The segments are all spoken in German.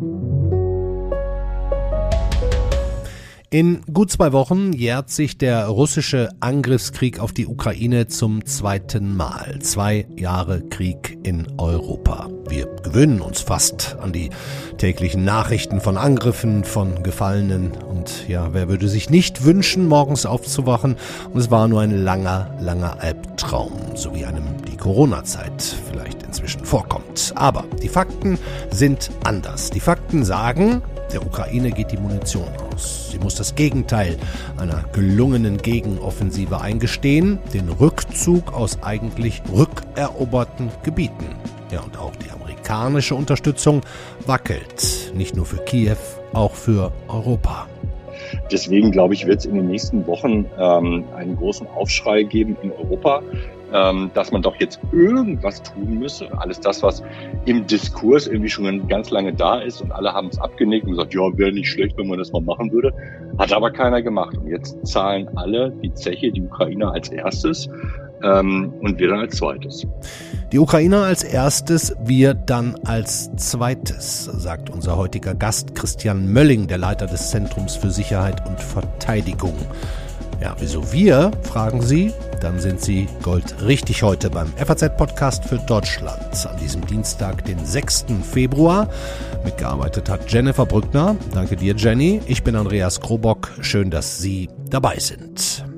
Thank you. In gut zwei Wochen jährt sich der russische Angriffskrieg auf die Ukraine zum zweiten Mal. Zwei Jahre Krieg in Europa. Wir gewöhnen uns fast an die täglichen Nachrichten von Angriffen, von Gefallenen. Und ja, wer würde sich nicht wünschen, morgens aufzuwachen? Und es war nur ein langer, langer Albtraum, so wie einem die Corona-Zeit vielleicht inzwischen vorkommt. Aber die Fakten sind anders. Die Fakten sagen, der Ukraine geht die Munition aus. Sie muss das Gegenteil einer gelungenen Gegenoffensive eingestehen, den Rückzug aus eigentlich rückeroberten Gebieten. Ja, und auch die amerikanische Unterstützung wackelt, nicht nur für Kiew, auch für Europa. Deswegen glaube ich, wird es in den nächsten Wochen ähm, einen großen Aufschrei geben in Europa, dass man doch jetzt irgendwas tun müsse. Alles das, was im Diskurs irgendwie schon ganz lange da ist und alle haben es abgenickt und gesagt, ja, wäre nicht schlecht, wenn man das mal machen würde. Hat aber keiner gemacht. Und jetzt zahlen alle die Zeche, die Ukrainer als erstes ähm, und wir dann als zweites. Die Ukrainer als erstes, wir dann als zweites, sagt unser heutiger Gast Christian Mölling, der Leiter des Zentrums für Sicherheit und Verteidigung. Ja, wieso wir, fragen Sie? Dann sind Sie goldrichtig heute beim FAZ-Podcast für Deutschland an diesem Dienstag, den 6. Februar. Mitgearbeitet hat Jennifer Brückner. Danke dir, Jenny. Ich bin Andreas Krobock. Schön, dass Sie dabei sind.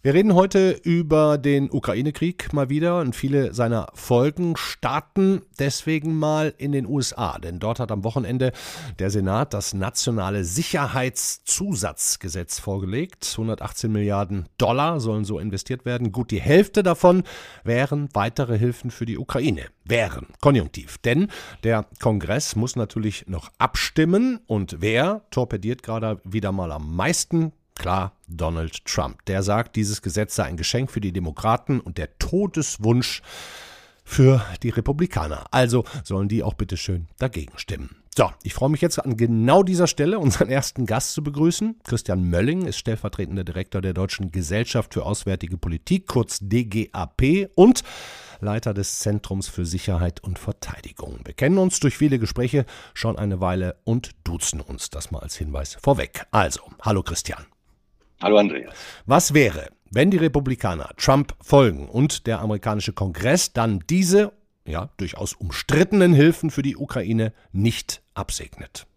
Wir reden heute über den Ukraine-Krieg mal wieder und viele seiner Folgen starten deswegen mal in den USA, denn dort hat am Wochenende der Senat das nationale Sicherheitszusatzgesetz vorgelegt. 118 Milliarden Dollar sollen so investiert werden. Gut die Hälfte davon wären weitere Hilfen für die Ukraine. Wären, konjunktiv. Denn der Kongress muss natürlich noch abstimmen und wer torpediert gerade wieder mal am meisten? Klar, Donald Trump. Der sagt, dieses Gesetz sei ein Geschenk für die Demokraten und der Todeswunsch für die Republikaner. Also sollen die auch bitte schön dagegen stimmen. So, ich freue mich jetzt an genau dieser Stelle unseren ersten Gast zu begrüßen. Christian Mölling ist stellvertretender Direktor der Deutschen Gesellschaft für Auswärtige Politik, kurz DGAP und Leiter des Zentrums für Sicherheit und Verteidigung. Wir kennen uns durch viele Gespräche schon eine Weile und duzen uns. Das mal als Hinweis vorweg. Also, hallo Christian. Hallo Andreas. Was wäre, wenn die Republikaner Trump folgen und der amerikanische Kongress dann diese, ja, durchaus umstrittenen Hilfen für die Ukraine nicht absegnet?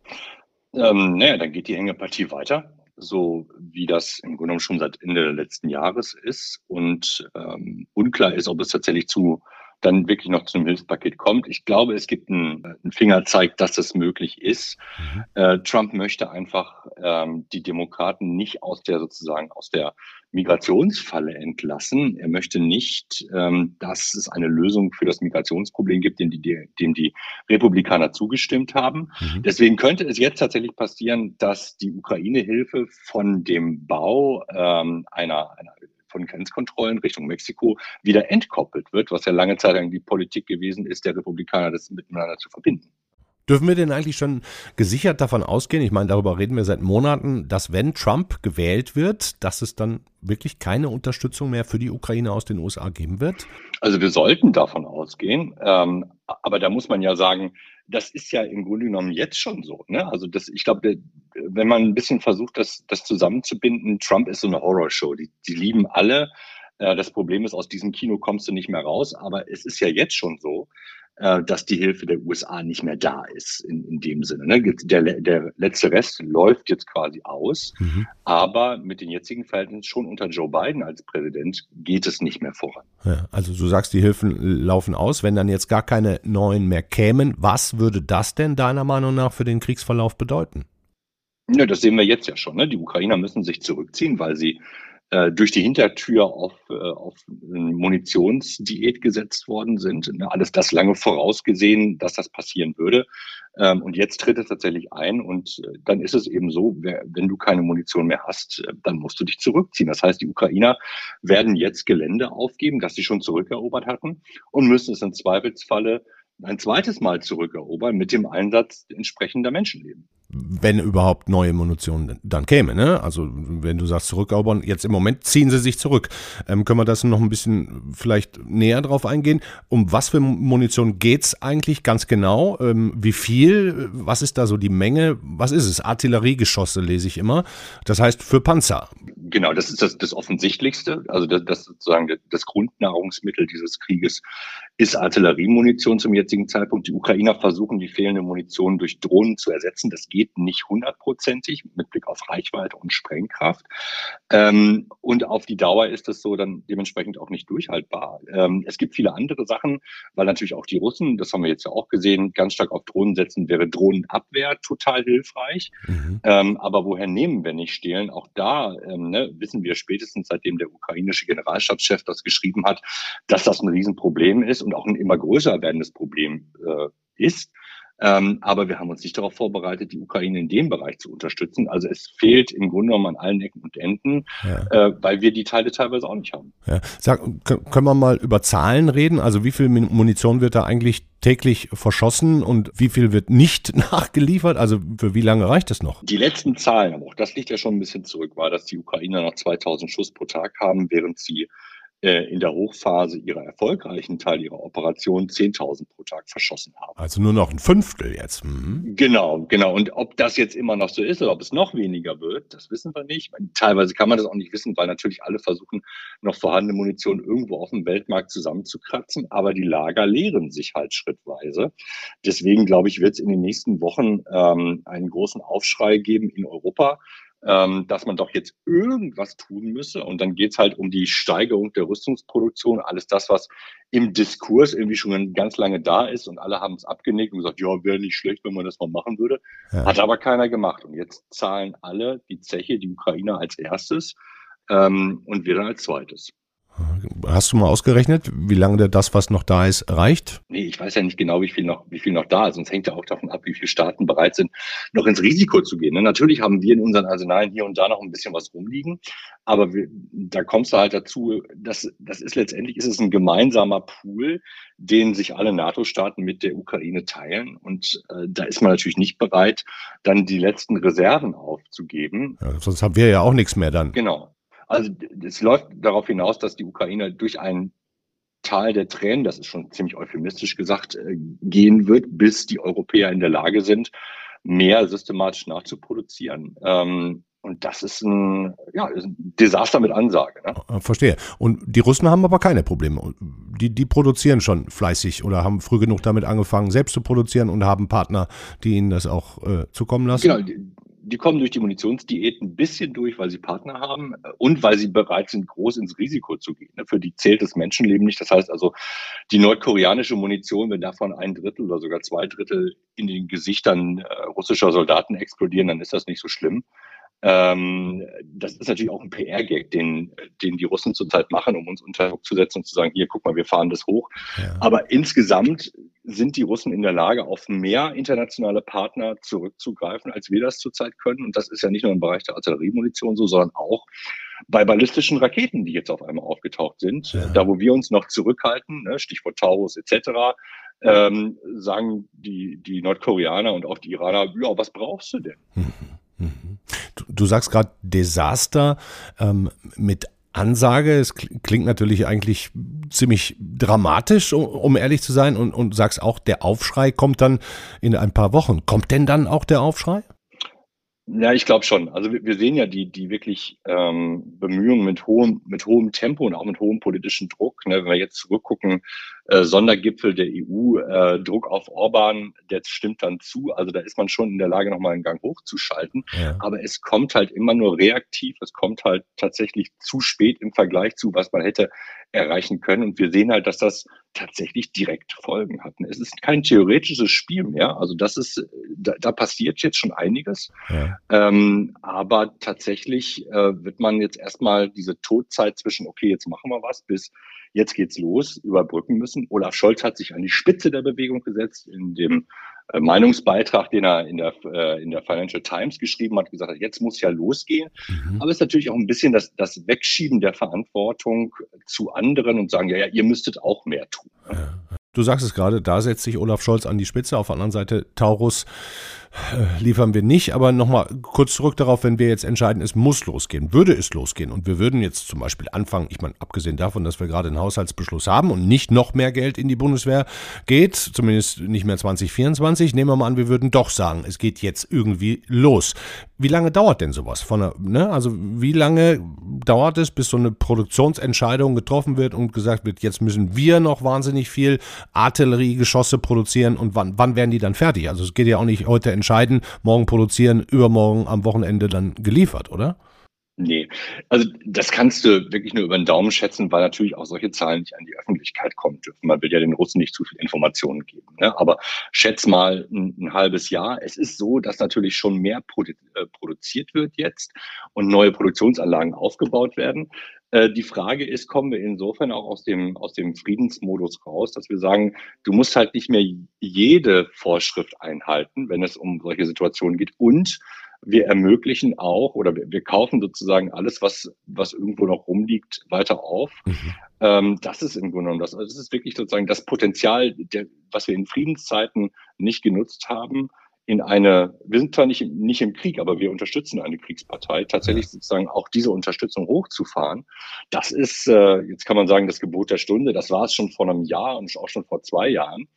Ähm, naja, dann geht die enge Partie weiter, so wie das im Grunde genommen schon seit Ende letzten Jahres ist. Und ähm, unklar ist, ob es tatsächlich zu dann wirklich noch zu einem Hilfspaket kommt. Ich glaube, es gibt einen, einen Fingerzeig, dass das möglich ist. Mhm. Äh, Trump möchte einfach ähm, die Demokraten nicht aus der sozusagen aus der Migrationsfalle entlassen. Er möchte nicht, ähm, dass es eine Lösung für das Migrationsproblem gibt, dem die, dem die Republikaner zugestimmt haben. Mhm. Deswegen könnte es jetzt tatsächlich passieren, dass die Ukraine-Hilfe von dem Bau ähm, einer, einer von Grenzkontrollen Richtung Mexiko wieder entkoppelt wird, was ja lange Zeit lang die Politik gewesen ist, der Republikaner das miteinander zu verbinden. Dürfen wir denn eigentlich schon gesichert davon ausgehen, ich meine, darüber reden wir seit Monaten, dass wenn Trump gewählt wird, dass es dann wirklich keine Unterstützung mehr für die Ukraine aus den USA geben wird? Also wir sollten davon ausgehen, ähm, aber da muss man ja sagen, das ist ja im Grunde genommen jetzt schon so. Ne? Also das, ich glaube, wenn man ein bisschen versucht, das, das zusammenzubinden, Trump ist so eine Horrorshow. Die, die lieben alle. Äh, das Problem ist, aus diesem Kino kommst du nicht mehr raus. Aber es ist ja jetzt schon so, äh, dass die Hilfe der USA nicht mehr da ist in, in dem Sinne. Ne? Der, der letzte Rest läuft jetzt quasi aus, mhm. aber mit den jetzigen Verhältnissen schon unter Joe Biden als Präsident geht es nicht mehr voran. Ja, also du sagst, die Hilfen laufen aus. Wenn dann jetzt gar keine neuen mehr kämen, was würde das denn deiner Meinung nach für den Kriegsverlauf bedeuten? Ja, das sehen wir jetzt ja schon. Ne? Die Ukrainer müssen sich zurückziehen, weil sie äh, durch die Hintertür auf, äh, auf Munitionsdiät gesetzt worden sind. Alles das lange vorausgesehen, dass das passieren würde. Ähm, und jetzt tritt es tatsächlich ein und äh, dann ist es eben so, wenn du keine Munition mehr hast, dann musst du dich zurückziehen. Das heißt, die Ukrainer werden jetzt Gelände aufgeben, das sie schon zurückerobert hatten und müssen es im Zweifelsfalle ein zweites Mal zurückerobern mit dem Einsatz entsprechender Menschenleben wenn überhaupt neue Munition dann käme. Ne? Also wenn du sagst zurückerobern, jetzt im Moment ziehen sie sich zurück. Ähm, können wir das noch ein bisschen vielleicht näher drauf eingehen? Um was für Munition geht's eigentlich ganz genau? Ähm, wie viel? Was ist da so die Menge? Was ist es? Artilleriegeschosse lese ich immer. Das heißt für Panzer. Genau, das ist das, das Offensichtlichste. Also das, das sozusagen das Grundnahrungsmittel dieses Krieges ist Artilleriemunition zum jetzigen Zeitpunkt. Die Ukrainer versuchen, die fehlende Munition durch Drohnen zu ersetzen. Das geht nicht hundertprozentig mit Blick auf Reichweite und Sprengkraft. Ähm, und auf die Dauer ist das so dann dementsprechend auch nicht durchhaltbar. Ähm, es gibt viele andere Sachen, weil natürlich auch die Russen, das haben wir jetzt ja auch gesehen, ganz stark auf Drohnen setzen, wäre Drohnenabwehr total hilfreich. Mhm. Ähm, aber woher nehmen, wenn nicht stehlen? Auch da ähm, ne, wissen wir spätestens, seitdem der ukrainische Generalstabschef das geschrieben hat, dass das ein Riesenproblem ist und auch ein immer größer werdendes Problem äh, ist. Ähm, aber wir haben uns nicht darauf vorbereitet, die Ukraine in dem Bereich zu unterstützen. Also es fehlt im Grunde genommen an allen Ecken und Enden, ja. äh, weil wir die Teile teilweise auch nicht haben. Ja. Sag, können wir mal über Zahlen reden? Also wie viel Munition wird da eigentlich täglich verschossen und wie viel wird nicht nachgeliefert? Also für wie lange reicht das noch? Die letzten Zahlen, aber auch das liegt ja schon ein bisschen zurück, war, dass die Ukrainer noch 2000 Schuss pro Tag haben, während sie in der Hochphase ihrer erfolgreichen Teil ihrer Operation 10.000 pro Tag verschossen haben. Also nur noch ein Fünftel jetzt. Mhm. Genau, genau. Und ob das jetzt immer noch so ist oder ob es noch weniger wird, das wissen wir nicht. Teilweise kann man das auch nicht wissen, weil natürlich alle versuchen, noch vorhandene Munition irgendwo auf dem Weltmarkt zusammenzukratzen. Aber die Lager leeren sich halt schrittweise. Deswegen glaube ich, wird es in den nächsten Wochen ähm, einen großen Aufschrei geben in Europa ähm, dass man doch jetzt irgendwas tun müsse. Und dann geht's halt um die Steigerung der Rüstungsproduktion, alles das, was im Diskurs irgendwie schon ganz lange da ist und alle haben es abgenickt und gesagt, ja, wäre nicht schlecht, wenn man das mal machen würde. Ja. Hat aber keiner gemacht. Und jetzt zahlen alle die Zeche, die Ukrainer als erstes ähm, und wir dann als zweites. Hast du mal ausgerechnet, wie lange das, was noch da ist, reicht? Nee, ich weiß ja nicht genau, wie viel noch, wie viel noch da ist. Sonst hängt ja auch davon ab, wie viele Staaten bereit sind, noch ins Risiko zu gehen. Ne? Natürlich haben wir in unseren Arsenalen hier und da noch ein bisschen was rumliegen. Aber wir, da kommst du halt dazu, dass, das ist letztendlich, ist es ein gemeinsamer Pool, den sich alle NATO-Staaten mit der Ukraine teilen. Und äh, da ist man natürlich nicht bereit, dann die letzten Reserven aufzugeben. Ja, sonst haben wir ja auch nichts mehr dann. Genau. Also es läuft darauf hinaus, dass die Ukraine durch ein Tal der Tränen, das ist schon ziemlich euphemistisch gesagt, äh, gehen wird, bis die Europäer in der Lage sind, mehr systematisch nachzuproduzieren. Ähm, und das ist ein, ja, ist ein Desaster mit Ansage. Ne? Äh, verstehe. Und die Russen haben aber keine Probleme. Die, die produzieren schon fleißig oder haben früh genug damit angefangen, selbst zu produzieren und haben Partner, die ihnen das auch äh, zukommen lassen. Genau, die kommen durch die Munitionsdiät ein bisschen durch, weil sie Partner haben äh, und weil sie bereit sind, groß ins Risiko zu gehen. Ne? Für die zählt das Menschenleben nicht. Das heißt also, die nordkoreanische Munition, wenn davon ein Drittel oder sogar zwei Drittel in den Gesichtern äh, russischer Soldaten explodieren, dann ist das nicht so schlimm. Ähm, das ist natürlich auch ein PR-Gag, den, den die Russen zurzeit machen, um uns unter Druck zu setzen und zu sagen, hier, guck mal, wir fahren das hoch. Ja. Aber insgesamt sind die Russen in der Lage, auf mehr internationale Partner zurückzugreifen, als wir das zurzeit können. Und das ist ja nicht nur im Bereich der Artilleriemunition so, sondern auch bei ballistischen Raketen, die jetzt auf einmal aufgetaucht sind. Ja. Da, wo wir uns noch zurückhalten, ne, Stichwort Taurus etc., ähm, sagen die, die Nordkoreaner und auch die Iraner, ja, was brauchst du denn? Mhm. Du, du sagst gerade Desaster ähm, mit Ansage. Es klingt natürlich eigentlich ziemlich dramatisch, um, um ehrlich zu sein, und, und sagst auch, der Aufschrei kommt dann in ein paar Wochen. Kommt denn dann auch der Aufschrei? Ja, ich glaube schon. Also wir, wir, sehen ja die, die wirklich ähm, Bemühungen mit hohem, mit hohem Tempo und auch mit hohem politischen Druck. Ne? Wenn wir jetzt zurückgucken, äh, Sondergipfel der EU, äh, Druck auf Orban, der stimmt dann zu. Also da ist man schon in der Lage, nochmal einen Gang hochzuschalten. Ja. Aber es kommt halt immer nur reaktiv. Es kommt halt tatsächlich zu spät im Vergleich zu, was man hätte erreichen können. Und wir sehen halt, dass das tatsächlich direkt Folgen hat. Es ist kein theoretisches Spiel mehr. Also das ist, da, da passiert jetzt schon einiges. Ja. Ähm, aber tatsächlich äh, wird man jetzt erstmal diese Todzeit zwischen, okay, jetzt machen wir was, bis jetzt geht's los, überbrücken müssen. Olaf Scholz hat sich an die Spitze der Bewegung gesetzt in dem äh, Meinungsbeitrag, den er in der, äh, in der Financial Times geschrieben hat, gesagt hat, jetzt muss ja losgehen. Mhm. Aber es ist natürlich auch ein bisschen das, das Wegschieben der Verantwortung zu anderen und sagen, ja, ja, ihr müsstet auch mehr tun. Ja. Du sagst es gerade, da setzt sich Olaf Scholz an die Spitze. Auf der anderen Seite Taurus liefern wir nicht. Aber nochmal kurz zurück darauf, wenn wir jetzt entscheiden, es muss losgehen, würde es losgehen und wir würden jetzt zum Beispiel anfangen, ich meine, abgesehen davon, dass wir gerade einen Haushaltsbeschluss haben und nicht noch mehr Geld in die Bundeswehr geht, zumindest nicht mehr 2024, nehmen wir mal an, wir würden doch sagen, es geht jetzt irgendwie los. Wie lange dauert denn sowas? Von der, ne? Also wie lange dauert es, bis so eine Produktionsentscheidung getroffen wird und gesagt wird, jetzt müssen wir noch wahnsinnig viel Artilleriegeschosse produzieren und wann, wann werden die dann fertig? Also es geht ja auch nicht heute entscheiden, morgen produzieren, übermorgen am Wochenende dann geliefert, oder? Nee, also das kannst du wirklich nur über den Daumen schätzen, weil natürlich auch solche Zahlen nicht an die Öffentlichkeit kommen dürfen. Man will ja den Russen nicht zu viel Informationen geben. Ne? Aber schätz mal ein, ein, halbes Jahr. Es ist so, dass natürlich schon mehr produ äh, produziert wird jetzt und neue Produktionsanlagen aufgebaut werden. Äh, die Frage ist, kommen wir insofern auch aus dem, aus dem Friedensmodus raus, dass wir sagen, du musst halt nicht mehr jede Vorschrift einhalten, wenn es um solche Situationen geht. Und wir ermöglichen auch oder wir, wir kaufen sozusagen alles, was, was irgendwo noch rumliegt, weiter auf. Mhm. Ähm, das ist im Grunde genommen das. Also das ist wirklich sozusagen das Potenzial, der, was wir in Friedenszeiten nicht genutzt haben, in eine, wir sind zwar nicht, nicht im Krieg, aber wir unterstützen eine Kriegspartei, tatsächlich sozusagen auch diese Unterstützung hochzufahren. Das ist, äh, jetzt kann man sagen, das Gebot der Stunde. Das war es schon vor einem Jahr und auch schon vor zwei Jahren.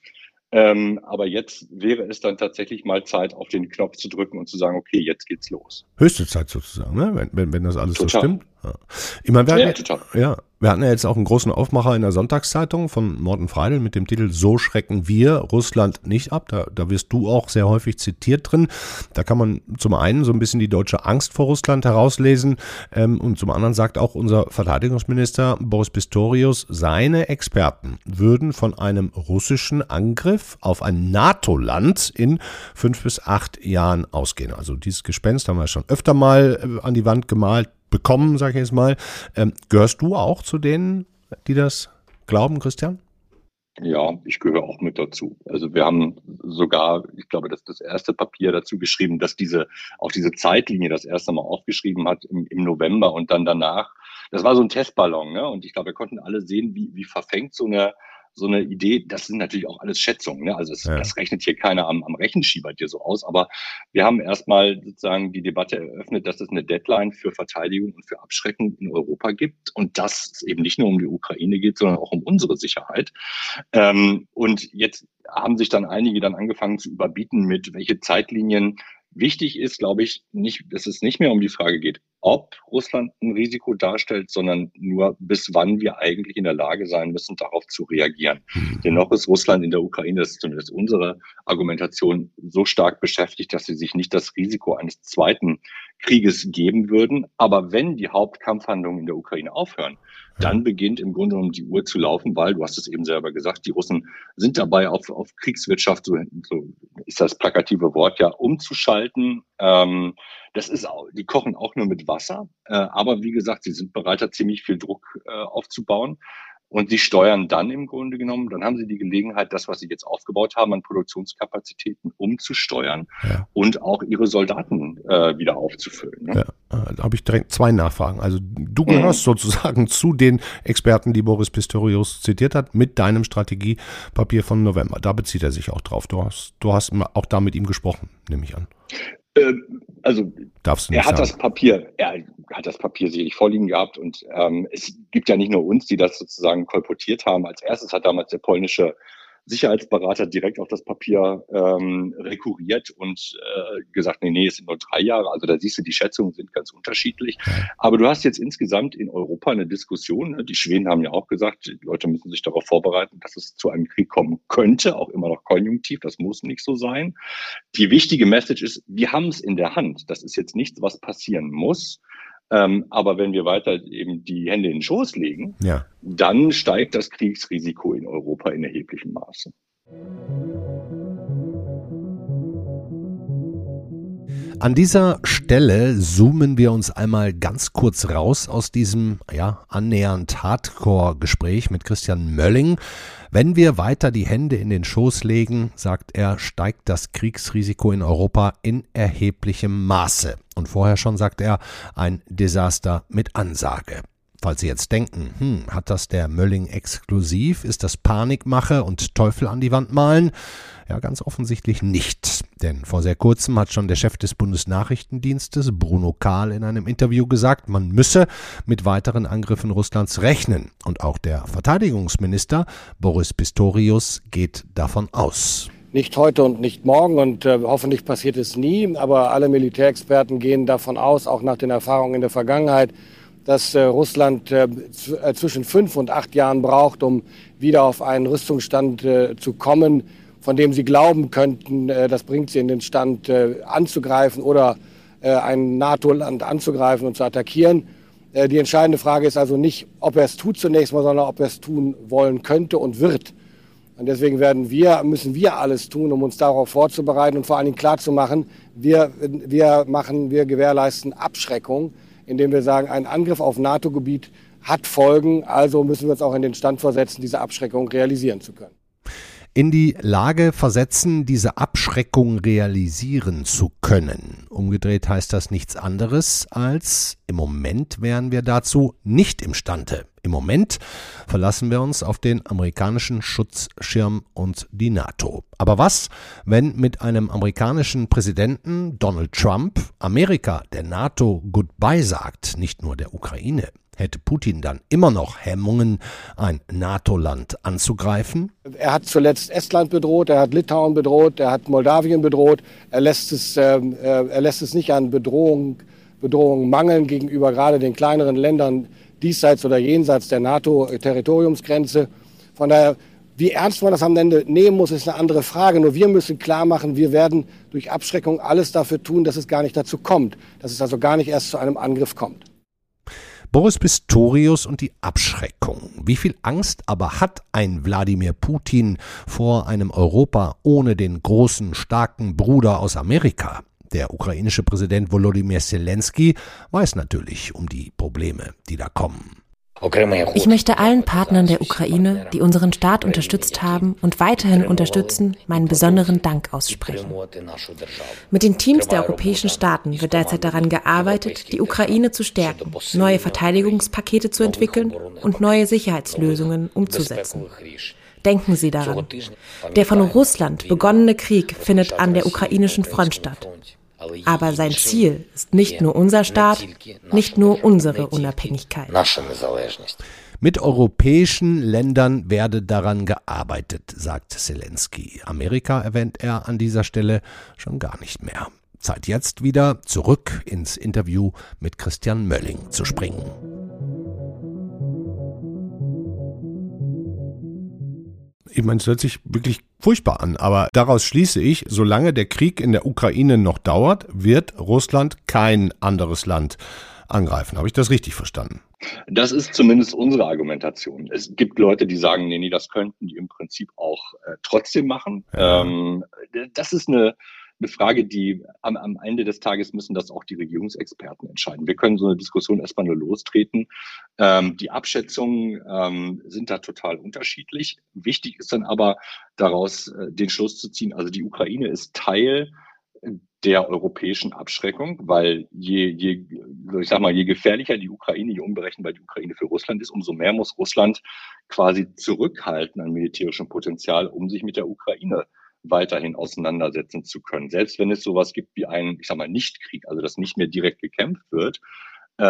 Ähm, aber jetzt wäre es dann tatsächlich mal Zeit, auf den Knopf zu drücken und zu sagen, okay, jetzt geht's los. Höchste Zeit sozusagen, ne? wenn, wenn, wenn das alles total. so stimmt. Ja. Ich meine, wir, ja, hatten, total. ja, wir hatten ja jetzt auch einen großen Aufmacher in der Sonntagszeitung von Morten Freidel mit dem Titel So schrecken wir Russland nicht ab. Da, da wirst du auch sehr häufig zitiert drin. Da kann man zum einen so ein bisschen die deutsche Angst vor Russland herauslesen ähm, und zum anderen sagt auch unser Verteidigungsminister Boris Pistorius, seine Experten würden von einem russischen Angriff auf ein NATO-Land in fünf bis acht Jahren ausgehen. Also dieses Gespenst haben wir schon öfter mal äh, an die Wand gemalt bekommen, sage ich jetzt mal. Ähm, gehörst du auch zu denen, die das glauben, Christian? Ja, ich gehöre auch mit dazu. Also wir haben sogar, ich glaube, das ist das erste Papier dazu geschrieben, dass diese, auch diese Zeitlinie das erste Mal aufgeschrieben hat im, im November und dann danach. Das war so ein Testballon, ne? Und ich glaube, wir konnten alle sehen, wie, wie verfängt so eine, so eine Idee, das sind natürlich auch alles Schätzungen. Ne? Also es, ja. das rechnet hier keiner am, am Rechenschieber dir so aus. Aber wir haben erstmal sozusagen die Debatte eröffnet, dass es eine Deadline für Verteidigung und für Abschrecken in Europa gibt und dass es eben nicht nur um die Ukraine geht, sondern auch um unsere Sicherheit. Ähm, und jetzt haben sich dann einige dann angefangen zu überbieten mit, welche Zeitlinien Wichtig ist, glaube ich, nicht, dass es nicht mehr um die Frage geht, ob Russland ein Risiko darstellt, sondern nur bis wann wir eigentlich in der Lage sein müssen, darauf zu reagieren. Mhm. Dennoch ist Russland in der Ukraine, das ist zumindest unsere Argumentation, so stark beschäftigt, dass sie sich nicht das Risiko eines zweiten Krieges geben würden. Aber wenn die Hauptkampfhandlungen in der Ukraine aufhören, dann beginnt im Grunde genommen die Uhr zu laufen, weil, du hast es eben selber gesagt, die Russen sind dabei, auf, auf Kriegswirtschaft, so, so ist das plakative Wort ja, umzuschalten. Ähm, das ist die kochen auch nur mit Wasser, äh, aber wie gesagt, sie sind bereit, da ziemlich viel Druck äh, aufzubauen. Und sie steuern dann im Grunde genommen, dann haben sie die Gelegenheit, das, was sie jetzt aufgebaut haben an Produktionskapazitäten, umzusteuern ja. und auch ihre Soldaten äh, wieder aufzufüllen. Ne? Ja, äh, da habe ich direkt zwei Nachfragen. Also du gehörst mhm. sozusagen zu den Experten, die Boris Pistorius zitiert hat, mit deinem Strategiepapier von November. Da bezieht er sich auch drauf. Du hast, du hast auch da mit ihm gesprochen, nehme ich an. Ähm, also Darfst du er hat sagen. das Papier, er hat das Papier sicherlich vorliegen gehabt und ähm, es gibt ja nicht nur uns, die das sozusagen kolportiert haben. Als erstes hat damals der polnische Sicherheitsberater direkt auf das Papier ähm, rekurriert und äh, gesagt, nee, nee, es sind nur drei Jahre. Also da siehst du, die Schätzungen sind ganz unterschiedlich. Aber du hast jetzt insgesamt in Europa eine Diskussion. Ne? Die Schweden haben ja auch gesagt, die Leute müssen sich darauf vorbereiten, dass es zu einem Krieg kommen könnte, auch immer noch konjunktiv. Das muss nicht so sein. Die wichtige Message ist, wir haben es in der Hand. Das ist jetzt nichts, was passieren muss. Ähm, aber wenn wir weiter eben die Hände in den Schoß legen, ja. dann steigt das Kriegsrisiko in Europa in erheblichem Maße. An dieser Stelle zoomen wir uns einmal ganz kurz raus aus diesem ja, annähernd Hardcore-Gespräch mit Christian Mölling. Wenn wir weiter die Hände in den Schoß legen, sagt er, steigt das Kriegsrisiko in Europa in erheblichem Maße. Und vorher schon sagt er, ein Desaster mit Ansage. Falls Sie jetzt denken, hm, hat das der Mölling exklusiv? Ist das Panikmache und Teufel an die Wand malen? Ja, ganz offensichtlich nicht. Denn vor sehr kurzem hat schon der Chef des Bundesnachrichtendienstes, Bruno Kahl, in einem Interview gesagt, man müsse mit weiteren Angriffen Russlands rechnen. Und auch der Verteidigungsminister Boris Pistorius geht davon aus. Nicht heute und nicht morgen und äh, hoffentlich passiert es nie, aber alle Militärexperten gehen davon aus, auch nach den Erfahrungen in der Vergangenheit, dass äh, Russland äh, äh, zwischen fünf und acht Jahren braucht, um wieder auf einen Rüstungsstand äh, zu kommen, von dem sie glauben könnten, äh, das bringt sie in den Stand anzugreifen oder ein NATO-Land anzugreifen und zu attackieren. die entscheidende Frage ist also nicht, ob er es tut zunächst mal, sondern ob er es tun wollen könnte und wird. Und deswegen werden wir, müssen wir alles tun, um uns darauf vorzubereiten und vor allen Dingen klarzumachen, wir, wir machen, wir gewährleisten Abschreckung indem wir sagen, ein Angriff auf NATO-Gebiet hat Folgen, also müssen wir uns auch in den Stand versetzen, diese Abschreckung realisieren zu können in die Lage versetzen, diese Abschreckung realisieren zu können. Umgedreht heißt das nichts anderes als im Moment wären wir dazu nicht imstande. Im Moment verlassen wir uns auf den amerikanischen Schutzschirm und die NATO. Aber was, wenn mit einem amerikanischen Präsidenten Donald Trump Amerika der NATO Goodbye sagt, nicht nur der Ukraine? Hätte Putin dann immer noch Hemmungen, ein NATO-Land anzugreifen? Er hat zuletzt Estland bedroht, er hat Litauen bedroht, er hat Moldawien bedroht. Er lässt es, äh, er lässt es nicht an Bedrohung, Bedrohung mangeln gegenüber gerade den kleineren Ländern diesseits oder jenseits der NATO-Territoriumsgrenze. Von daher, wie ernst man das am Ende nehmen muss, ist eine andere Frage. Nur wir müssen klar machen, wir werden durch Abschreckung alles dafür tun, dass es gar nicht dazu kommt, dass es also gar nicht erst zu einem Angriff kommt. Boris Pistorius und die Abschreckung. Wie viel Angst aber hat ein Wladimir Putin vor einem Europa ohne den großen, starken Bruder aus Amerika? Der ukrainische Präsident Volodymyr Zelensky weiß natürlich um die Probleme, die da kommen. Ich möchte allen Partnern der Ukraine, die unseren Staat unterstützt haben und weiterhin unterstützen, meinen besonderen Dank aussprechen. Mit den Teams der europäischen Staaten wird derzeit daran gearbeitet, die Ukraine zu stärken, neue Verteidigungspakete zu entwickeln und neue Sicherheitslösungen umzusetzen. Denken Sie daran. Der von Russland begonnene Krieg findet an der ukrainischen Front statt. Aber sein Ziel ist nicht nur unser Staat, nicht nur unsere Unabhängigkeit. Mit europäischen Ländern werde daran gearbeitet, sagt Zelensky. Amerika erwähnt er an dieser Stelle schon gar nicht mehr. Zeit jetzt wieder zurück ins Interview mit Christian Mölling zu springen. ich meine, es hört sich wirklich furchtbar an, aber daraus schließe ich, solange der Krieg in der Ukraine noch dauert, wird Russland kein anderes Land angreifen. Habe ich das richtig verstanden? Das ist zumindest unsere Argumentation. Es gibt Leute, die sagen, nee, nee, das könnten die im Prinzip auch äh, trotzdem machen. Ja. Ähm, das ist eine eine Frage, die am, am Ende des Tages müssen das auch die Regierungsexperten entscheiden. Wir können so eine Diskussion erstmal nur lostreten. Ähm, die Abschätzungen ähm, sind da total unterschiedlich. Wichtig ist dann aber daraus äh, den Schluss zu ziehen, also die Ukraine ist Teil der europäischen Abschreckung, weil je, je, ich sag mal, je gefährlicher die Ukraine, je unberechenbar die Ukraine für Russland ist, umso mehr muss Russland quasi zurückhalten an militärischem Potenzial, um sich mit der Ukraine weiterhin auseinandersetzen zu können. Selbst wenn es sowas gibt wie einen, ich sag mal, Nichtkrieg, also dass nicht mehr direkt gekämpft wird,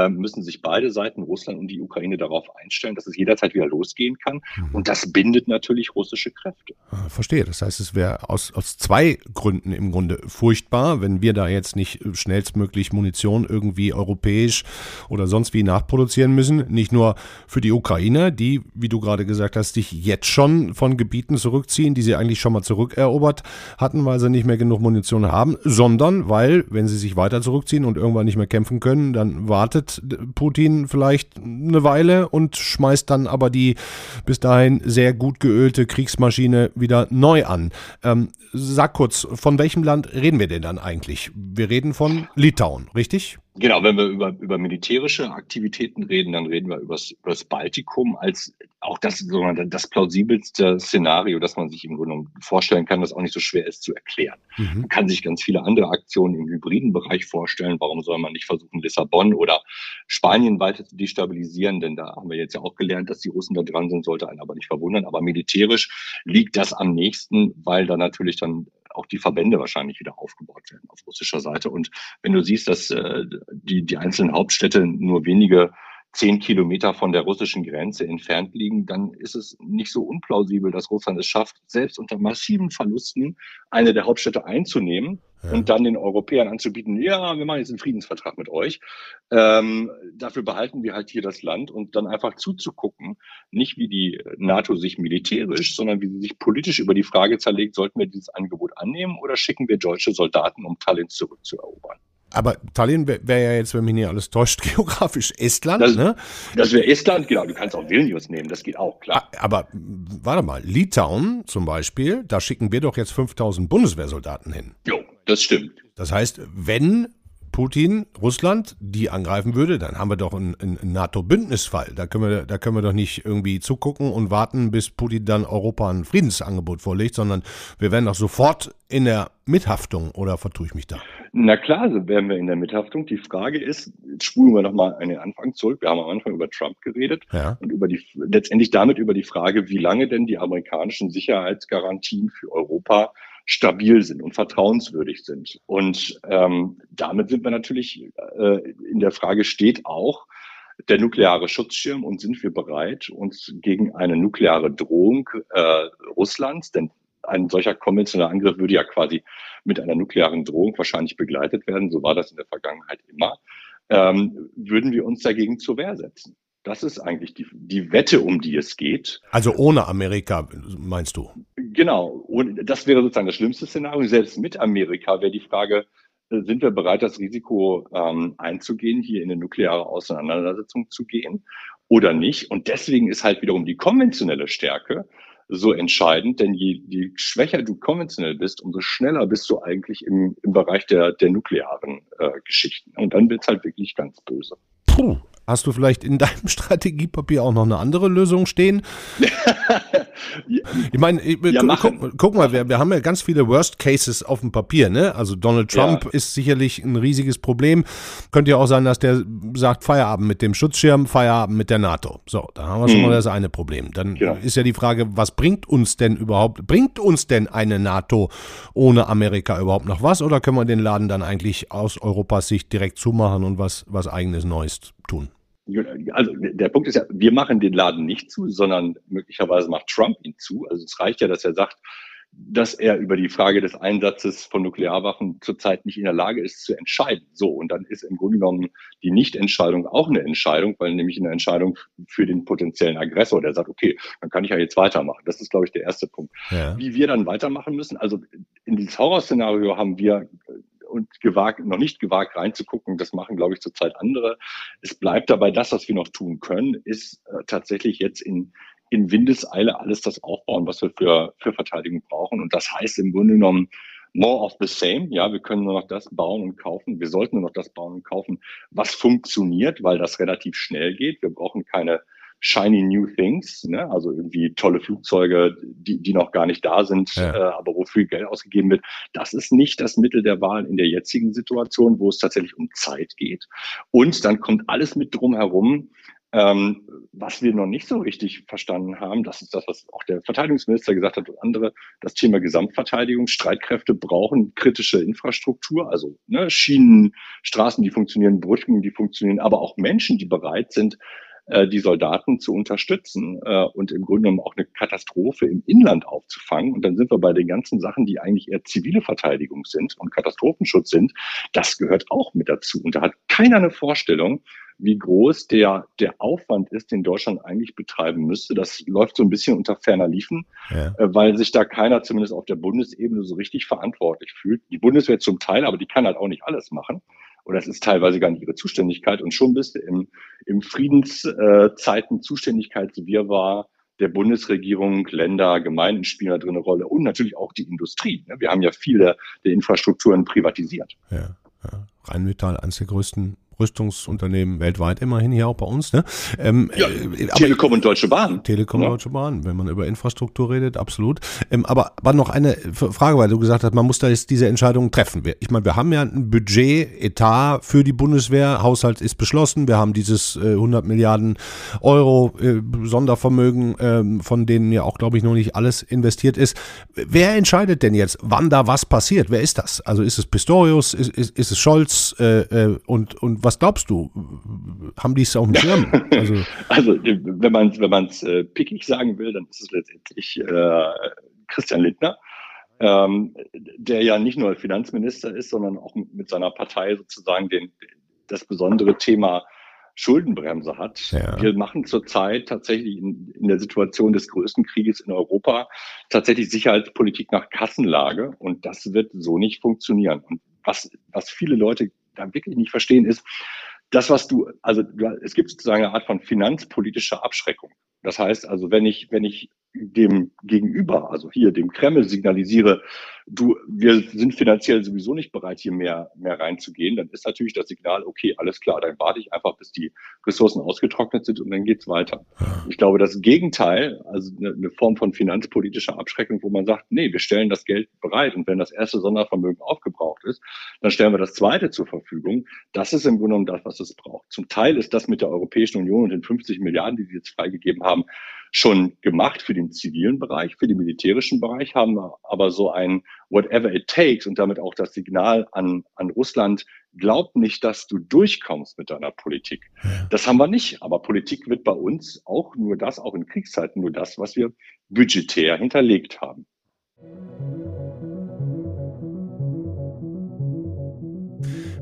müssen sich beide Seiten, Russland und die Ukraine, darauf einstellen, dass es jederzeit wieder losgehen kann. Mhm. Und das bindet natürlich russische Kräfte. Ah, verstehe. Das heißt, es wäre aus, aus zwei Gründen im Grunde furchtbar, wenn wir da jetzt nicht schnellstmöglich Munition irgendwie europäisch oder sonst wie nachproduzieren müssen. Nicht nur für die Ukraine, die, wie du gerade gesagt hast, sich jetzt schon von Gebieten zurückziehen, die sie eigentlich schon mal zurückerobert hatten, weil sie nicht mehr genug Munition haben, sondern weil, wenn sie sich weiter zurückziehen und irgendwann nicht mehr kämpfen können, dann warten wartet Putin vielleicht eine Weile und schmeißt dann aber die bis dahin sehr gut geölte Kriegsmaschine wieder neu an. Ähm, sag kurz, von welchem Land reden wir denn dann eigentlich? Wir reden von Litauen, richtig? Genau, wenn wir über, über militärische Aktivitäten reden, dann reden wir über das Baltikum als auch das, das plausibelste Szenario, das man sich im Grunde vorstellen kann, das auch nicht so schwer ist zu erklären. Mhm. Man kann sich ganz viele andere Aktionen im hybriden Bereich vorstellen. Warum soll man nicht versuchen, Lissabon oder Spanien weiter zu destabilisieren? Denn da haben wir jetzt ja auch gelernt, dass die Russen da dran sind, sollte einen aber nicht verwundern. Aber militärisch liegt das am nächsten, weil da natürlich dann auch die Verbände wahrscheinlich wieder aufgebaut werden auf russischer Seite. Und wenn du siehst, dass äh, die, die einzelnen Hauptstädte nur wenige zehn Kilometer von der russischen Grenze entfernt liegen, dann ist es nicht so unplausibel, dass Russland es schafft, selbst unter massiven Verlusten eine der Hauptstädte einzunehmen ja. und dann den Europäern anzubieten, ja, wir machen jetzt einen Friedensvertrag mit euch. Ähm, dafür behalten wir halt hier das Land und dann einfach zuzugucken, nicht wie die NATO sich militärisch, sondern wie sie sich politisch über die Frage zerlegt, sollten wir dieses Angebot annehmen oder schicken wir deutsche Soldaten, um Tallinn zurückzuerobern. Aber Tallinn wäre wär ja jetzt, wenn mich nicht alles täuscht, geografisch Estland. Das, ne? das wäre Estland, genau. Du kannst auch Vilnius nehmen, das geht auch, klar. Ah, aber warte mal, Litauen zum Beispiel, da schicken wir doch jetzt 5000 Bundeswehrsoldaten hin. Jo, das stimmt. Das heißt, wenn Putin Russland die angreifen würde, dann haben wir doch einen, einen NATO-Bündnisfall. Da können wir, da können wir doch nicht irgendwie zugucken und warten, bis Putin dann Europa ein Friedensangebot vorlegt, sondern wir werden doch sofort in der Mithaftung oder vertue ich mich da? Na klar, so wären wir in der Mithaftung. Die Frage ist, jetzt spulen wir nochmal an den Anfang zurück. Wir haben am Anfang über Trump geredet ja. und über die, letztendlich damit über die Frage, wie lange denn die amerikanischen Sicherheitsgarantien für Europa stabil sind und vertrauenswürdig sind. Und ähm, damit sind wir natürlich äh, in der Frage steht auch der nukleare Schutzschirm und sind wir bereit, uns gegen eine nukleare Drohung äh, Russlands, denn ein solcher konventioneller Angriff würde ja quasi mit einer nuklearen Drohung wahrscheinlich begleitet werden, so war das in der Vergangenheit immer, ähm, würden wir uns dagegen zur Wehr setzen. Das ist eigentlich die, die Wette, um die es geht. Also ohne Amerika, meinst du? Genau. Und das wäre sozusagen das schlimmste Szenario. Selbst mit Amerika wäre die Frage, äh, sind wir bereit, das Risiko ähm, einzugehen, hier in eine nukleare Auseinandersetzung zu gehen oder nicht? Und deswegen ist halt wiederum die konventionelle Stärke so entscheidend, denn je, je schwächer du konventionell bist, umso schneller bist du eigentlich im, im Bereich der, der nuklearen äh, Geschichten. Und dann wird's halt wirklich ganz böse. Puh, Hast du vielleicht in deinem Strategiepapier auch noch eine andere Lösung stehen? ich meine, ja, guck, guck, mal, wir, wir, haben ja ganz viele Worst Cases auf dem Papier, ne? Also Donald Trump ja. ist sicherlich ein riesiges Problem. Könnte ja auch sein, dass der sagt, Feierabend mit dem Schutzschirm, Feierabend mit der NATO. So, da haben wir schon hm. mal das eine Problem. Dann ja. ist ja die Frage, was bringt uns denn überhaupt, bringt uns denn eine NATO ohne Amerika überhaupt noch was? Oder können wir den Laden dann eigentlich aus Europas Sicht direkt zumachen und was, was eigenes Neues tun? Also der Punkt ist ja, wir machen den Laden nicht zu, sondern möglicherweise macht Trump ihn zu. Also es reicht ja, dass er sagt, dass er über die Frage des Einsatzes von Nuklearwaffen zurzeit nicht in der Lage ist zu entscheiden. So, und dann ist im Grunde genommen die Nichtentscheidung auch eine Entscheidung, weil nämlich eine Entscheidung für den potenziellen Aggressor, der sagt, okay, dann kann ich ja jetzt weitermachen. Das ist, glaube ich, der erste Punkt. Ja. Wie wir dann weitermachen müssen, also in dieses Horrorszenario haben wir und gewagt, noch nicht gewagt reinzugucken. Das machen, glaube ich, zurzeit andere. Es bleibt dabei, das, was wir noch tun können, ist äh, tatsächlich jetzt in, in Windeseile alles das aufbauen, was wir für, für Verteidigung brauchen. Und das heißt im Grunde genommen, more of the same. Ja, wir können nur noch das bauen und kaufen. Wir sollten nur noch das bauen und kaufen, was funktioniert, weil das relativ schnell geht. Wir brauchen keine shiny new things, ne? also irgendwie tolle Flugzeuge, die, die noch gar nicht da sind, ja. äh, aber wo viel Geld ausgegeben wird. Das ist nicht das Mittel der Wahl in der jetzigen Situation, wo es tatsächlich um Zeit geht. Und dann kommt alles mit drum herum, ähm, was wir noch nicht so richtig verstanden haben, das ist das, was auch der Verteidigungsminister gesagt hat und andere, das Thema Gesamtverteidigung. Streitkräfte brauchen kritische Infrastruktur, also ne, Schienen, Straßen, die funktionieren, Brücken, die funktionieren, aber auch Menschen, die bereit sind, äh, die Soldaten zu unterstützen äh, und im Grunde genommen auch eine Katastrophe im Inland aufzufangen. Und dann sind wir bei den ganzen Sachen, die eigentlich eher zivile Verteidigung sind und Katastrophenschutz sind. Das gehört auch mit dazu. Und da hat keiner eine Vorstellung, wie groß der, der Aufwand ist, den Deutschland eigentlich betreiben müsste. Das läuft so ein bisschen unter ferner Liefen, ja. äh, weil sich da keiner zumindest auf der Bundesebene so richtig verantwortlich fühlt. Die Bundeswehr zum Teil, aber die kann halt auch nicht alles machen oder es ist teilweise gar nicht ihre Zuständigkeit und schon bist du im, im Friedenszeiten Zuständigkeitswirrwarr der Bundesregierung, Länder, Gemeinden spielen da drin eine Rolle und natürlich auch die Industrie. Ne? Wir haben ja viele der Infrastrukturen privatisiert. Ja, ja. Rheinmetall, eines der größten Rüstungsunternehmen weltweit immerhin, hier auch bei uns. Ne? Ähm, ja, äh, Telekom und Deutsche Bahn. Telekom und ja. Deutsche Bahn, wenn man über Infrastruktur redet, absolut. Ähm, aber, aber noch eine Frage, weil du gesagt hast, man muss da jetzt diese Entscheidungen treffen. Ich meine, wir haben ja ein Budget, Etat für die Bundeswehr, Haushalt ist beschlossen, wir haben dieses äh, 100 Milliarden Euro äh, Sondervermögen, äh, von denen ja auch, glaube ich, noch nicht alles investiert ist. Wer entscheidet denn jetzt, wann da was passiert? Wer ist das? Also ist es Pistorius, ist, ist, ist es Scholz äh, äh und, und was glaubst du? Haben die es auf dem Schirm? Also, also wenn man wenn es äh, pickig sagen will, dann ist es letztendlich äh, Christian Lindner, ähm, der ja nicht nur Finanzminister ist, sondern auch mit seiner Partei sozusagen den, das besondere Thema Schuldenbremse hat. Ja. Wir machen zurzeit tatsächlich in, in, der Situation des größten Krieges in Europa tatsächlich Sicherheitspolitik nach Kassenlage und das wird so nicht funktionieren. Und was, was viele Leute da wirklich nicht verstehen, ist, das, was du, also es gibt sozusagen eine Art von finanzpolitischer Abschreckung. Das heißt also, wenn ich, wenn ich dem Gegenüber, also hier dem Kreml signalisiere, du, wir sind finanziell sowieso nicht bereit, hier mehr, mehr reinzugehen, dann ist natürlich das Signal, okay, alles klar, dann warte ich einfach, bis die Ressourcen ausgetrocknet sind und dann geht's weiter. Ich glaube, das Gegenteil, also eine, eine Form von finanzpolitischer Abschreckung, wo man sagt, nee, wir stellen das Geld bereit und wenn das erste Sondervermögen aufgebraucht ist, dann stellen wir das zweite zur Verfügung. Das ist im Grunde genommen das, was es braucht. Zum Teil ist das mit der Europäischen Union und den 50 Milliarden, die sie jetzt freigegeben haben, schon gemacht für den zivilen Bereich, für den militärischen Bereich haben wir aber so ein whatever it takes und damit auch das Signal an, an Russland, glaub nicht, dass du durchkommst mit deiner Politik. Das haben wir nicht, aber Politik wird bei uns auch nur das, auch in Kriegszeiten nur das, was wir budgetär hinterlegt haben.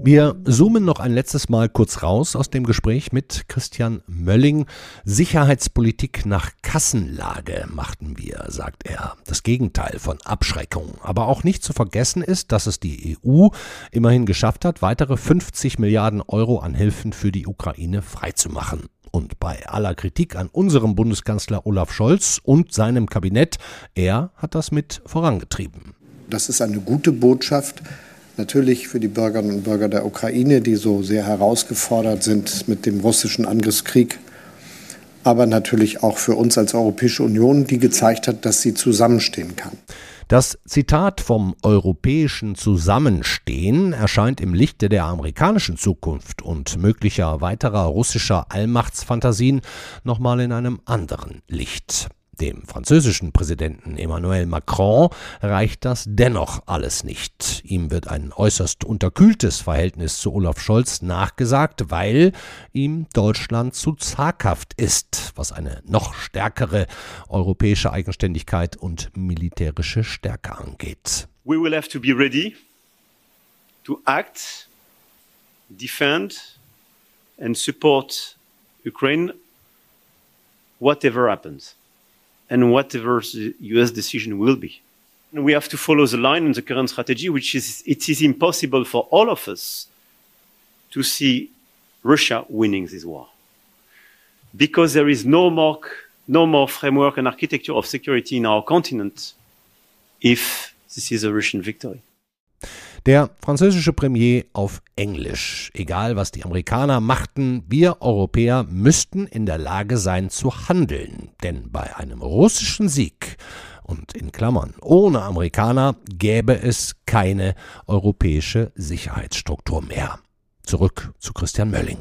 Wir zoomen noch ein letztes Mal kurz raus aus dem Gespräch mit Christian Mölling. Sicherheitspolitik nach Kassenlage machten wir, sagt er. Das Gegenteil von Abschreckung. Aber auch nicht zu vergessen ist, dass es die EU immerhin geschafft hat, weitere 50 Milliarden Euro an Hilfen für die Ukraine freizumachen. Und bei aller Kritik an unserem Bundeskanzler Olaf Scholz und seinem Kabinett, er hat das mit vorangetrieben. Das ist eine gute Botschaft Natürlich für die Bürgerinnen und Bürger der Ukraine, die so sehr herausgefordert sind mit dem russischen Angriffskrieg, aber natürlich auch für uns als Europäische Union, die gezeigt hat, dass sie zusammenstehen kann. Das Zitat vom europäischen Zusammenstehen erscheint im Lichte der amerikanischen Zukunft und möglicher weiterer russischer Allmachtsfantasien nochmal in einem anderen Licht. Dem französischen Präsidenten Emmanuel Macron reicht das dennoch alles nicht. Ihm wird ein äußerst unterkühltes Verhältnis zu Olaf Scholz nachgesagt, weil ihm Deutschland zu zaghaft ist, was eine noch stärkere europäische Eigenständigkeit und militärische Stärke angeht. We will have to be ready to act, defend and support Ukraine whatever happens and whatever the US decision will be. And we have to follow the line in the current strategy, which is it is impossible for all of us to see Russia winning this war. Because there is no more, no more framework and architecture of security in our continent if this is a Russian victory. Der französische Premier auf Englisch. Egal, was die Amerikaner machten, wir Europäer müssten in der Lage sein zu handeln. Denn bei einem russischen Sieg und in Klammern ohne Amerikaner gäbe es keine europäische Sicherheitsstruktur mehr. Zurück zu Christian Mölling.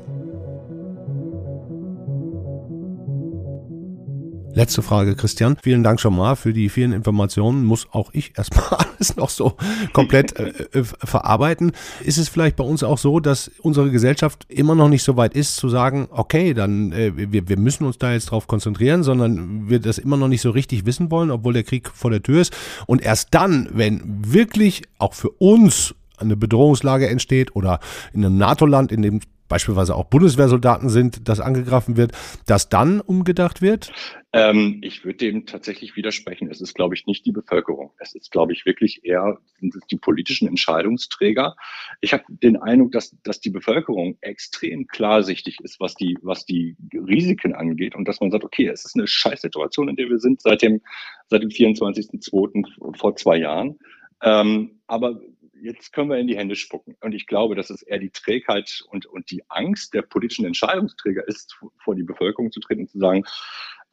Letzte Frage, Christian. Vielen Dank schon mal für die vielen Informationen. Muss auch ich erstmal alles noch so komplett äh, äh, verarbeiten. Ist es vielleicht bei uns auch so, dass unsere Gesellschaft immer noch nicht so weit ist, zu sagen, okay, dann äh, wir, wir müssen uns da jetzt drauf konzentrieren, sondern wir das immer noch nicht so richtig wissen wollen, obwohl der Krieg vor der Tür ist. Und erst dann, wenn wirklich auch für uns eine Bedrohungslage entsteht oder in einem NATO-Land, in dem beispielsweise auch Bundeswehrsoldaten sind, das angegriffen wird, dass dann umgedacht wird? Ähm, ich würde dem tatsächlich widersprechen. Es ist, glaube ich, nicht die Bevölkerung. Es ist, glaube ich, wirklich eher die politischen Entscheidungsträger. Ich habe den Eindruck, dass, dass die Bevölkerung extrem klarsichtig ist, was die, was die Risiken angeht und dass man sagt, okay, es ist eine Scheißsituation, in der wir sind seit dem, seit dem 24.02. vor zwei Jahren. Ähm, aber jetzt können wir in die Hände spucken. Und ich glaube, dass es eher die Trägheit und, und die Angst der politischen Entscheidungsträger ist, vor die Bevölkerung zu treten und zu sagen,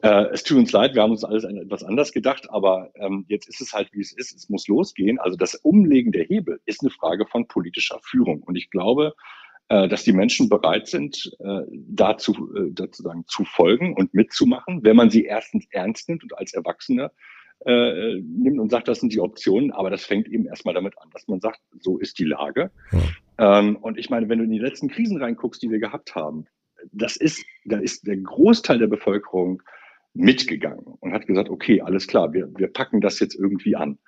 äh, es tut uns leid, wir haben uns alles etwas anders gedacht, aber ähm, jetzt ist es halt, wie es ist. Es muss losgehen. Also das Umlegen der Hebel ist eine Frage von politischer Führung. Und ich glaube, äh, dass die Menschen bereit sind, äh, dazu äh, sozusagen zu folgen und mitzumachen, wenn man sie erstens ernst nimmt und als Erwachsene äh, nimmt und sagt, das sind die Optionen, aber das fängt eben erstmal damit an, dass man sagt, so ist die Lage. Ja. Ähm, und ich meine, wenn du in die letzten Krisen reinguckst, die wir gehabt haben, das ist, da ist der Großteil der Bevölkerung mitgegangen und hat gesagt, okay, alles klar, wir, wir packen das jetzt irgendwie an.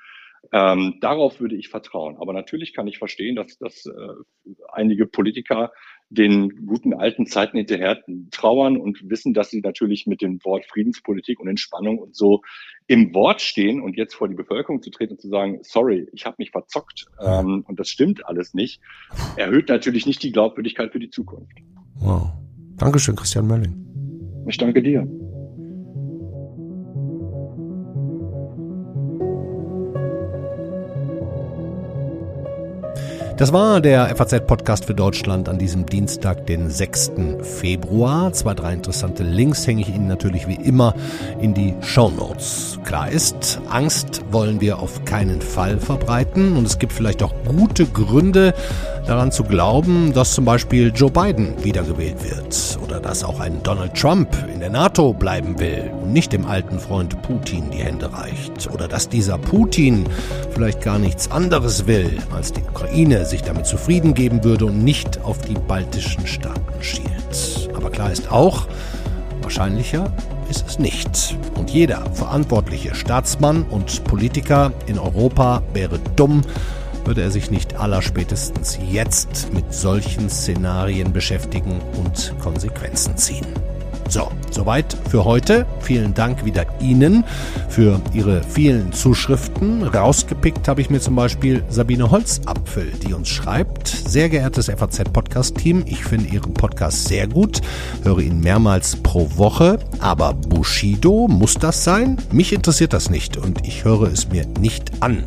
Ähm, darauf würde ich vertrauen. Aber natürlich kann ich verstehen, dass, dass äh, einige Politiker den guten alten Zeiten hinterher trauern und wissen, dass sie natürlich mit dem Wort Friedenspolitik und Entspannung und so im Wort stehen und jetzt vor die Bevölkerung zu treten und zu sagen, sorry, ich habe mich verzockt ähm, und das stimmt alles nicht, erhöht natürlich nicht die Glaubwürdigkeit für die Zukunft. Wow. Dankeschön, Christian Mölling. Ich danke dir. Das war der FAZ-Podcast für Deutschland an diesem Dienstag, den 6. Februar. Zwei, drei interessante Links hänge ich Ihnen natürlich wie immer in die Show Notes. Klar ist, Angst wollen wir auf keinen Fall verbreiten und es gibt vielleicht auch gute Gründe daran zu glauben, dass zum Beispiel Joe Biden wiedergewählt wird oder dass auch ein Donald Trump in der NATO bleiben will und nicht dem alten Freund Putin die Hände reicht oder dass dieser Putin vielleicht gar nichts anderes will als die Ukraine sich damit zufrieden geben würde und nicht auf die baltischen Staaten schielt. Aber klar ist auch, wahrscheinlicher ist es nicht. Und jeder verantwortliche Staatsmann und Politiker in Europa wäre dumm, würde er sich nicht allerspätestens jetzt mit solchen Szenarien beschäftigen und Konsequenzen ziehen. So, soweit für heute. Vielen Dank wieder Ihnen für Ihre vielen Zuschriften. Rausgepickt habe ich mir zum Beispiel Sabine Holzapfel, die uns schreibt. Sehr geehrtes FAZ-Podcast-Team, ich finde Ihren Podcast sehr gut, höre ihn mehrmals pro Woche. Aber Bushido, muss das sein? Mich interessiert das nicht und ich höre es mir nicht an.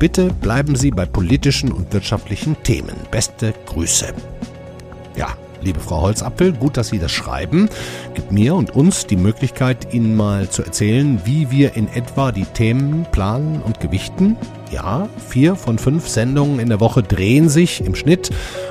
Bitte bleiben Sie bei politischen und wirtschaftlichen Themen. Beste Grüße. Ja, Liebe Frau Holzapfel, gut, dass Sie das schreiben. Gibt mir und uns die Möglichkeit, Ihnen mal zu erzählen, wie wir in etwa die Themen planen und gewichten. Ja, vier von fünf Sendungen in der Woche drehen sich im Schnitt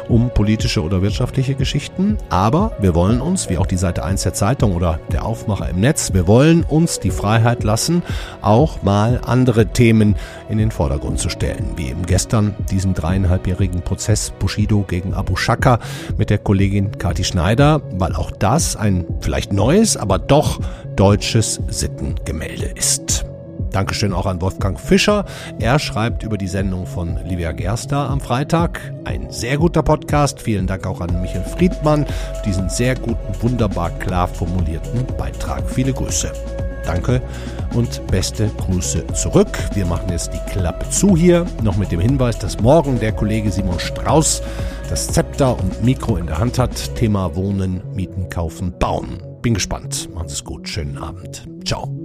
um politische oder wirtschaftliche Geschichten. Aber wir wollen uns, wie auch die Seite 1 der Zeitung oder der Aufmacher im Netz, wir wollen uns die Freiheit lassen, auch mal andere Themen in den Vordergrund zu stellen. Wie eben gestern diesen dreieinhalbjährigen Prozess Bushido gegen Abu Shaka mit der Kollegin Kati Schneider, weil auch das ein vielleicht neues, aber doch deutsches Sittengemälde ist. Dankeschön auch an Wolfgang Fischer. Er schreibt über die Sendung von Livia Gerster am Freitag. Ein sehr guter Podcast. Vielen Dank auch an Michael Friedmann für diesen sehr guten, wunderbar klar formulierten Beitrag. Viele Grüße. Danke und beste Grüße zurück. Wir machen jetzt die Klappe zu hier. Noch mit dem Hinweis, dass morgen der Kollege Simon Strauß das Zepter und Mikro in der Hand hat. Thema Wohnen, Mieten, Kaufen, Bauen. Bin gespannt. Machen Sie es gut. Schönen Abend. Ciao.